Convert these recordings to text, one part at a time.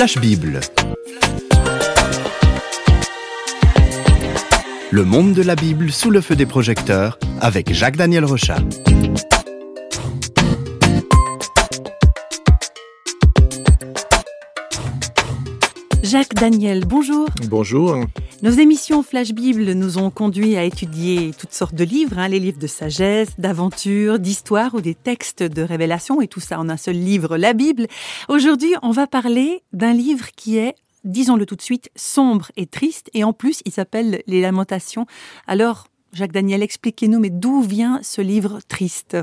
Flash Bible. Le monde de la Bible sous le feu des projecteurs avec Jacques-Daniel Rochat. Jacques Daniel, bonjour. Bonjour. Nos émissions Flash Bible nous ont conduit à étudier toutes sortes de livres, hein, les livres de sagesse, d'aventure, d'histoire ou des textes de révélation, et tout ça en un seul livre, la Bible. Aujourd'hui, on va parler d'un livre qui est disons-le tout de suite, sombre et triste, et en plus, il s'appelle Les Lamentations. Alors, Jacques Daniel, expliquez-nous, mais d'où vient ce livre triste?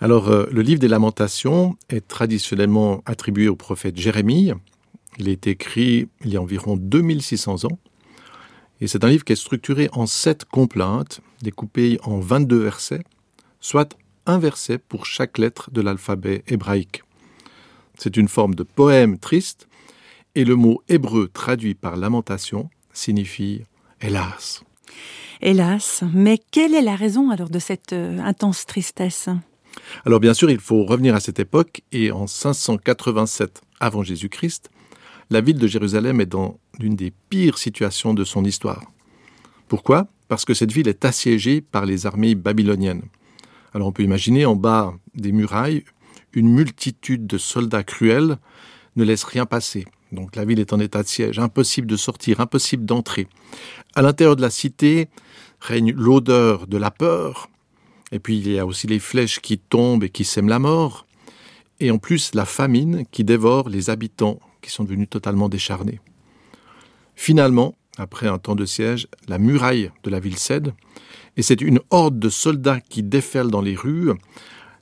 Alors, euh, le livre des Lamentations est traditionnellement attribué au prophète Jérémie, il été écrit il y a environ 2600 ans. Et c'est un livre qui est structuré en sept complaintes, découpées en 22 versets, soit un verset pour chaque lettre de l'alphabet hébraïque. C'est une forme de poème triste, et le mot hébreu traduit par lamentation signifie hélas. Hélas, mais quelle est la raison alors de cette euh, intense tristesse? Alors bien sûr, il faut revenir à cette époque, et en 587 avant Jésus-Christ, la ville de Jérusalem est dans l'une des pires situations de son histoire. Pourquoi? Parce que cette ville est assiégée par les armées babyloniennes. Alors on peut imaginer en bas des murailles, une multitude de soldats cruels ne laisse rien passer. Donc la ville est en état de siège, impossible de sortir, impossible d'entrer. À l'intérieur de la cité règne l'odeur de la peur, et puis il y a aussi les flèches qui tombent et qui sèment la mort, et en plus la famine qui dévore les habitants sont devenus totalement décharnés. Finalement, après un temps de siège, la muraille de la ville cède, et c'est une horde de soldats qui déferlent dans les rues,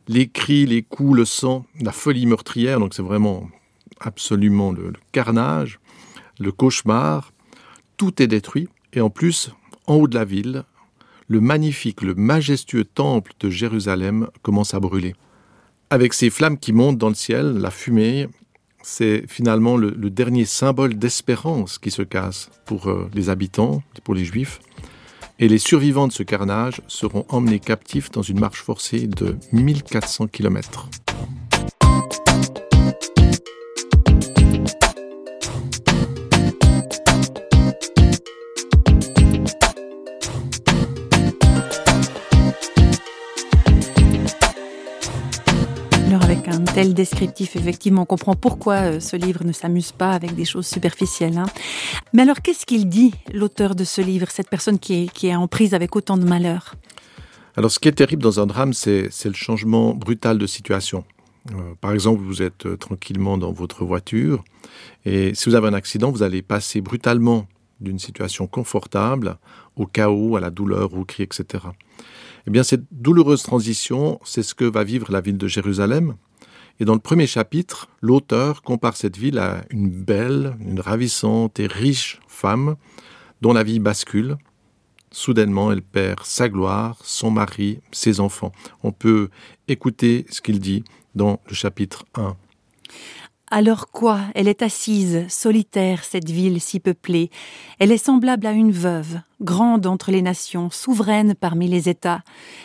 les cris, les coups, le sang, la folie meurtrière, donc c'est vraiment absolument le, le, carnage, le cauchemar, tout est détruit, et en plus, en haut de la ville, le magnifique, le majestueux temple de Jérusalem commence à brûler. Avec ces flammes qui montent dans le ciel, la fumée, c'est finalement le, dernier symbole d'espérance qui se casse pour euh, les habitants, pour les juifs. Et les survivants de ce carnage seront emmenés captifs dans une marche forcée de 1400 kilomètres. Un tel descriptif, effectivement, on comprend pourquoi euh, ce livre ne s'amuse pas avec des choses superficielles. Hein. Mais alors, qu'est-ce qu'il dit, l'auteur de ce livre, cette personne qui est, qui en prise avec autant de malheur? Alors, ce qui est terrible dans un drame, c'est le changement brutal de situation. Euh, par exemple, vous êtes euh, tranquillement dans votre voiture et si vous avez un accident, vous allez passer brutalement d'une situation confortable au chaos, à la douleur, au cri, etc. Eh bien, cette douloureuse transition, c'est ce que va vivre la ville de Jérusalem. Et dans le premier chapitre, l'auteur compare cette ville à une belle, une ravissante et riche femme dont la vie bascule. Soudainement, elle perd sa gloire, son mari, ses enfants. On peut écouter ce qu'il dit dans le chapitre 1. Alors quoi? Elle est assise, solitaire, cette ville si peuplée. Elle est semblable à une veuve, grande entre les nations, souveraine parmi les États.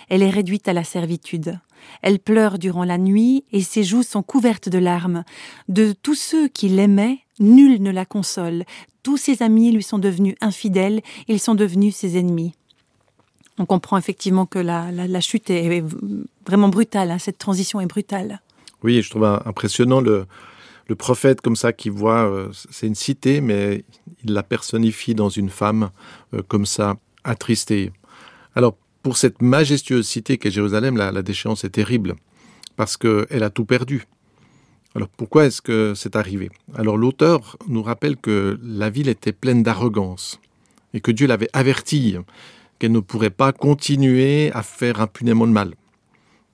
Elle est réduite à la servitude. Elle pleure durant la nuit et ses joues sont couvertes de larmes. De tous ceux qui l'aimaient, nul ne la console. Tous ses amis lui sont devenus infidèles, ils sont devenus ses ennemis. On comprend effectivement que la, la, chute est vraiment brutale, hein, cette transition est brutale. Oui, je trouve impressionnant le, le prophète comme ça qui voit euh, c'est une cité mais il la personnifie dans une femme euh, comme ça attristée. Alors pour cette majestueuse cité qu'est jérusalem la, déchéance est terrible parce que elle a tout perdu. Alors pourquoi est ce que c'est arrivé? Alors l'auteur nous rappelle que la ville était pleine d'arrogance et que dieu l'avait averti qu'elle ne pourrait pas continuer à faire impunément de mal.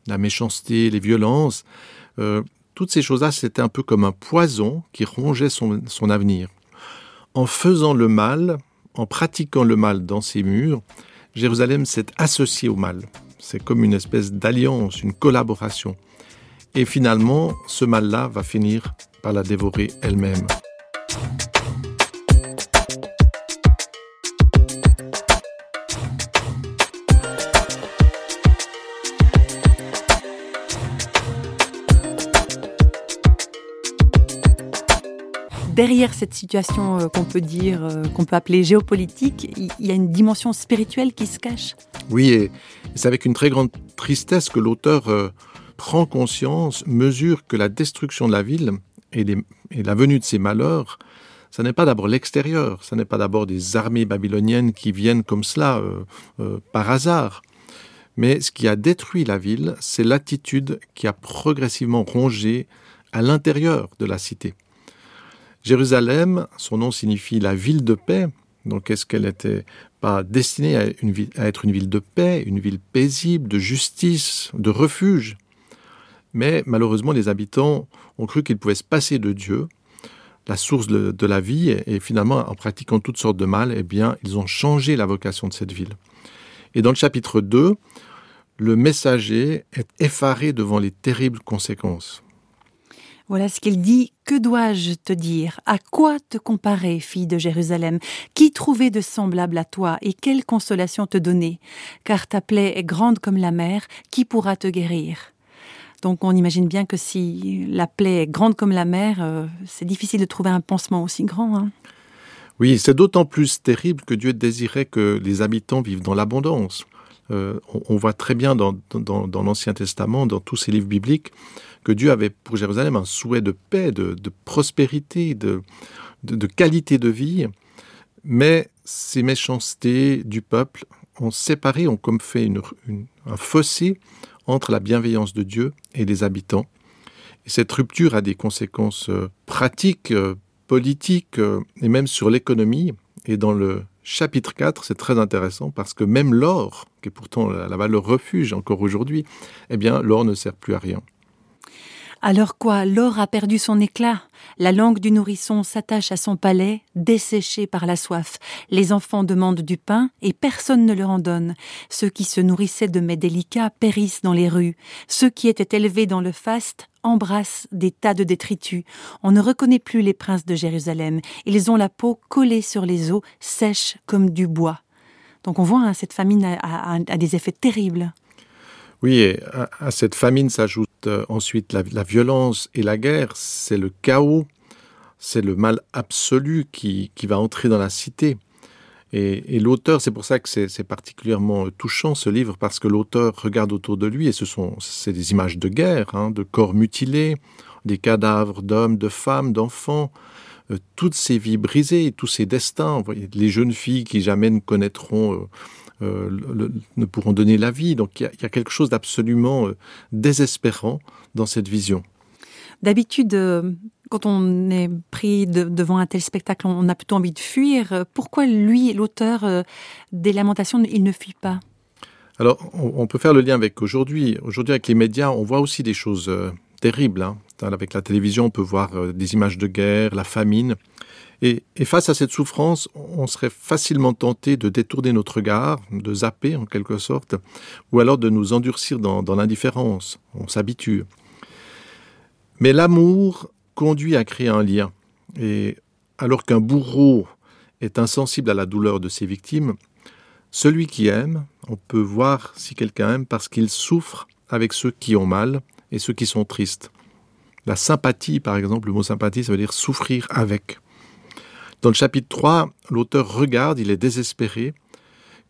La méchanceté les violences euh, toutes ces choses là c'était un peu comme un poison qui rongeait son, son avenir. En faisant le mal en pratiquant le mal dans ses murs jérusalem s'est associé au mal. C'est comme une espèce d'alliance une collaboration. Et finalement ce mal là va finir par la dévorer elle-même derrière cette situation euh, qu'on peut dire, euh, qu'on peut appeler géopolitique, il y a une dimension spirituelle qui se cache. Oui, et c'est avec une très grande tristesse que l'auteur euh, prend conscience, mesure que la destruction de la ville et, la venue de ces malheurs, ce n'est pas d'abord l'extérieur, ce n'est pas d'abord des armées babyloniennes qui viennent comme cela par hasard. Mais ce qui a détruit la ville, c'est l'attitude qui a progressivement rongé à l'intérieur de la cité. Jérusalem, son nom signifie la ville de paix. Donc est-ce qu'elle n'était pas destinée à, être une ville de paix, une ville paisible, de justice, de refuge? Mais malheureusement, les habitants ont cru qu'ils pouvaient se passer de Dieu, la source de, de la vie, et, et, finalement, en pratiquant toutes sortes de mal, eh bien, ils ont changé la vocation de cette ville. Et dans le chapitre 2, le messager est effaré devant les terribles conséquences. Voilà ce qu'il dit. Que dois-je te dire? À quoi te comparer, fille de Jérusalem? Qui trouver de semblable à toi? Et quelle consolation te donner? Car ta plaie est grande comme la mer, qui pourra te guérir? Donc on imagine bien que si la plaie est grande comme la mer, euh, c'est difficile de trouver un pansement aussi grand. Hein. Oui, c'est d'autant plus terrible que Dieu désirait que les habitants vivent dans l'abondance. Euh, on, voit très bien dans, dans, dans l'Ancien Testament, dans tous ces livres bibliques, que Dieu avait pour Jérusalem un souhait de paix, de, prospérité, de, qualité de vie, mais ces méchancetés du peuple ont séparé, ont comme fait un fossé entre la bienveillance de Dieu et les habitants. Et cette rupture a des conséquences euh, pratiques, euh, politiques euh, et même sur l'économie. Et dans le chapitre 4, c'est très intéressant parce que même l'or, qui est pourtant la valeur refuge encore aujourd'hui, eh bien l'or ne sert plus à rien. Alors quoi, l'or a perdu son éclat La langue du nourrisson s'attache à son palais, desséché par la soif. Les enfants demandent du pain et personne ne leur en donne. Ceux qui se nourrissaient de mets délicats périssent dans les rues. Ceux qui étaient élevés dans le faste embrassent des tas de détritus. On ne reconnaît plus les princes de Jérusalem. Ils ont la peau collée sur les os, sèche comme du bois. Donc on voit hein, cette famine a, des effets terribles. Oui, et à, cette famine s'ajoute euh, ensuite la, violence et la guerre, c'est le chaos, c'est le mal absolu qui, qui va entrer dans la cité. Et, l'auteur, c'est pour ça que c'est particulièrement touchant ce livre, parce que l'auteur regarde autour de lui, et ce sont des images de guerre, hein, de corps mutilés, des cadavres d'hommes, de femmes, d'enfants, euh, toutes ces vies brisées, tous ces destins, les jeunes filles qui jamais ne connaîtront euh, euh, le, ne pourront donner la vie. Donc il y, y a quelque chose d'absolument euh, désespérant dans cette vision. D'habitude, euh, quand on est pris de, devant un tel spectacle, on a plutôt envie de fuir. Pourquoi lui, l'auteur des lamentations, il ne fuit pas? Alors, on, on peut faire le lien avec aujourd'hui. Aujourd'hui, avec les médias, on voit aussi des choses euh, terribles. Hein. Avec la télévision, on peut voir euh, des images de guerre, la famine. Et, face à cette souffrance, on serait facilement tenté de détourner notre regard, de zapper en quelque sorte, ou alors de nous endurcir dans, dans l'indifférence. On s'habitue. Mais l'amour conduit à créer un lien. Et alors qu'un bourreau est insensible à la douleur de ses victimes, celui qui aime, on peut voir si quelqu'un aime parce qu'il souffre avec ceux qui ont mal et ceux qui sont tristes. La sympathie, par exemple, le mot sympathie, ça veut dire souffrir avec. Dans le chapitre 3, l'auteur regarde, il est désespéré.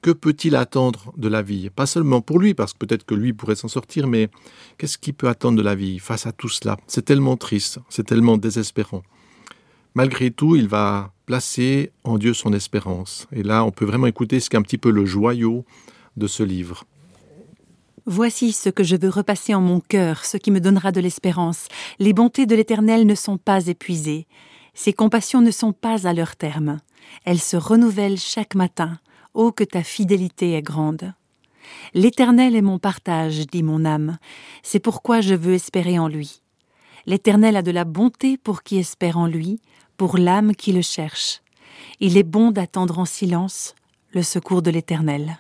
Que peut-il attendre de la vie? Pas seulement pour lui, parce que peut-être que lui pourrait s'en sortir, mais qu'est-ce qu'il peut attendre de la vie face à tout cela? C'est tellement triste, c'est tellement désespérant. Malgré tout, il va placer en Dieu son espérance. Et là, on peut vraiment écouter ce qu'est un petit peu le joyau de ce livre. Voici ce que je veux repasser en mon cœur, ce qui me donnera de l'espérance. Les bontés de l'Éternel ne sont pas épuisées. Ses compassions ne sont pas à leur terme. Elles se renouvellent chaque matin. Oh, que ta fidélité est grande. L'Éternel est mon partage, dit mon âme. C'est pourquoi je veux espérer en lui. L'Éternel a de la bonté pour qui espère en lui, pour l'âme qui le cherche. Il est bon d'attendre en silence le secours de l'Éternel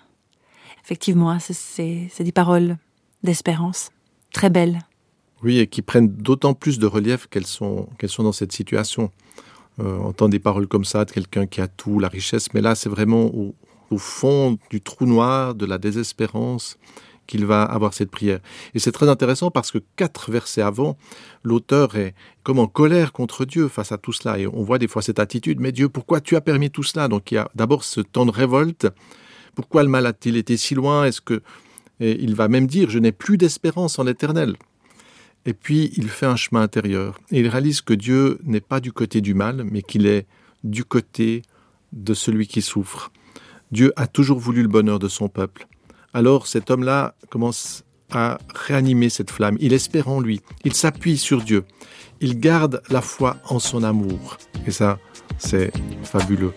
effectivement, c'est des paroles d'espérance très belles. Oui, et qui prennent d'autant plus de relief qu'elles sont, sont dans cette situation. Euh, on entend des paroles comme ça de quelqu'un qui a tout, la richesse, mais là, c'est vraiment au, au fond du trou noir, de la désespérance, qu'il va avoir cette prière. Et c'est très intéressant parce que quatre versets avant, l'auteur est comme en colère contre Dieu face à tout cela. Et on voit des fois cette attitude, mais Dieu, pourquoi tu as permis tout cela? Donc il y a d'abord ce temps de révolte. Pourquoi le mal a-t-il été si loin? Est-ce que et il va même dire, je n'ai plus d'espérance en l'éternel. Et puis il fait un chemin intérieur. Et il réalise que Dieu n'est pas du côté du mal, mais qu'il est du côté de celui qui souffre. Dieu a toujours voulu le bonheur de son peuple. Alors cet homme-là commence à réanimer cette flamme. Il espère en lui. Il s'appuie sur Dieu. Il garde la foi en son amour. Et ça, c'est fabuleux.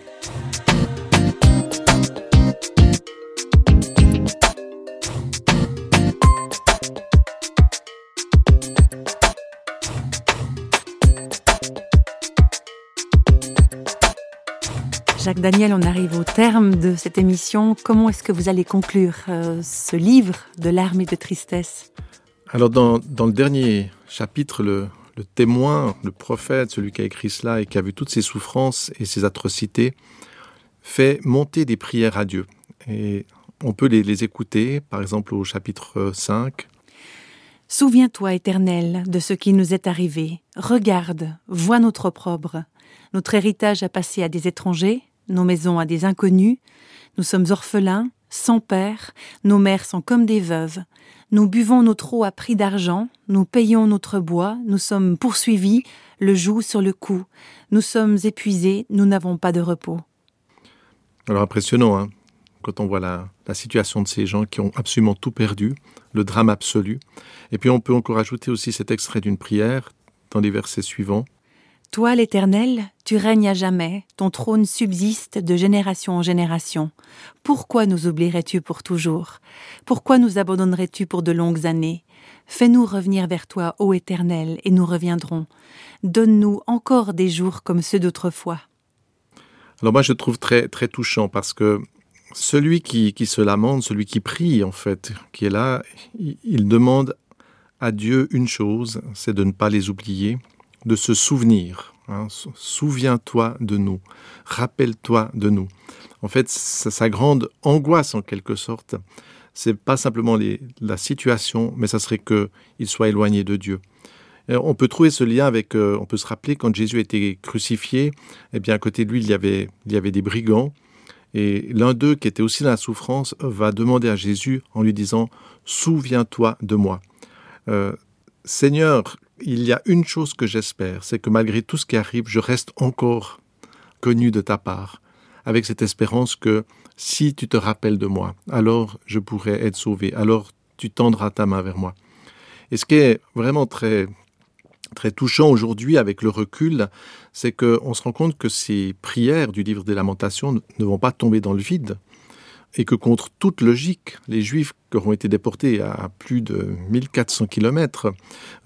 Jacques Daniel, on arrive au terme de cette émission. Comment est-ce que vous allez conclure euh, ce livre de larmes et de tristesse? Alors dans, dans, le dernier chapitre, le, le, témoin, le prophète, celui qui a écrit cela et qui a vu toutes ces souffrances et ces atrocités, fait monter des prières à Dieu. Et on peut les, les écouter, par exemple au chapitre 5. Souviens-toi, Éternel, de ce qui nous est arrivé. Regarde, vois notre opprobre. Notre héritage a passé à des étrangers, nos maisons à des inconnus, nous sommes orphelins, sans père, nos mères sont comme des veuves, nous buvons notre eau à prix d'argent, nous payons notre bois, nous sommes poursuivis, le joug sur le cou, nous sommes épuisés, nous n'avons pas de repos. Alors impressionnant, hein quand on voit la, la, situation de ces gens qui ont absolument tout perdu, le drame absolu. Et puis on peut encore ajouter aussi cet extrait d'une prière dans les versets suivants. Toi, l'Éternel, tu règnes à jamais, ton trône subsiste de génération en génération. Pourquoi nous oublierais-tu pour toujours? Pourquoi nous abandonnerais-tu pour de longues années? Fais-nous revenir vers toi, ô Éternel, et nous reviendrons. Donne-nous encore des jours comme ceux d'autrefois. Alors moi, je trouve très très touchant parce que celui qui, se lamente, celui qui prie en fait, qui est là, il demande à Dieu une chose, c'est de ne pas les oublier, de se souvenir. Hein, Souviens-toi de nous, rappelle-toi de nous. En fait, sa, grande angoisse en quelque sorte, c'est pas simplement la situation, mais ça serait que il soit éloigné de Dieu. On peut trouver ce lien avec, euh, on peut se rappeler quand Jésus était crucifié, eh bien à côté de lui il y avait, il y avait des brigands, et l'un d'eux qui était aussi dans la souffrance va demander à Jésus en lui disant Souviens-toi de moi. Euh, Seigneur, il y a une chose que j'espère, c'est que malgré tout ce qui arrive, je reste encore connu de ta part, avec cette espérance que si tu te rappelles de moi, alors je pourrai être sauvé, alors tu tendras ta main vers moi. Et ce qui est vraiment très très touchant aujourd'hui avec le recul, c'est qu'on se rend compte que ces prières du livre des lamentations ne vont pas tomber dans le vide, et que contre toute logique, les Juifs qui auront été déportés à plus de 1400 kilomètres,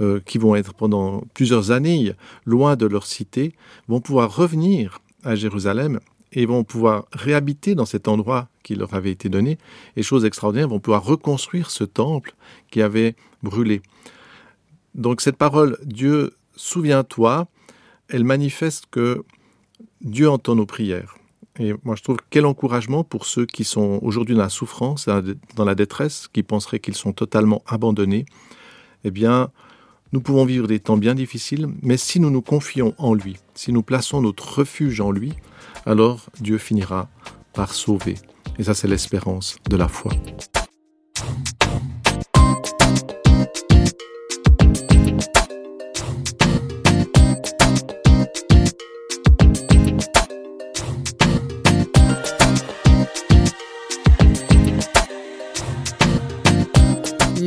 euh, qui vont être pendant plusieurs années loin de leur cité, vont pouvoir revenir à Jérusalem et vont pouvoir réhabiter dans cet endroit qui leur avait été donné, et chose extraordinaire, vont pouvoir reconstruire ce temple qui avait brûlé. Donc cette parole, Dieu, souviens-toi, elle manifeste que Dieu entend nos prières. Et moi, je trouve quel encouragement pour ceux qui sont aujourd'hui dans la souffrance, dans la détresse, qui penseraient qu'ils sont totalement abandonnés. Eh bien, nous pouvons vivre des temps bien difficiles, mais si nous nous confions en lui, si nous plaçons notre refuge en lui, alors Dieu finira par sauver. Et ça, c'est l'espérance de la foi.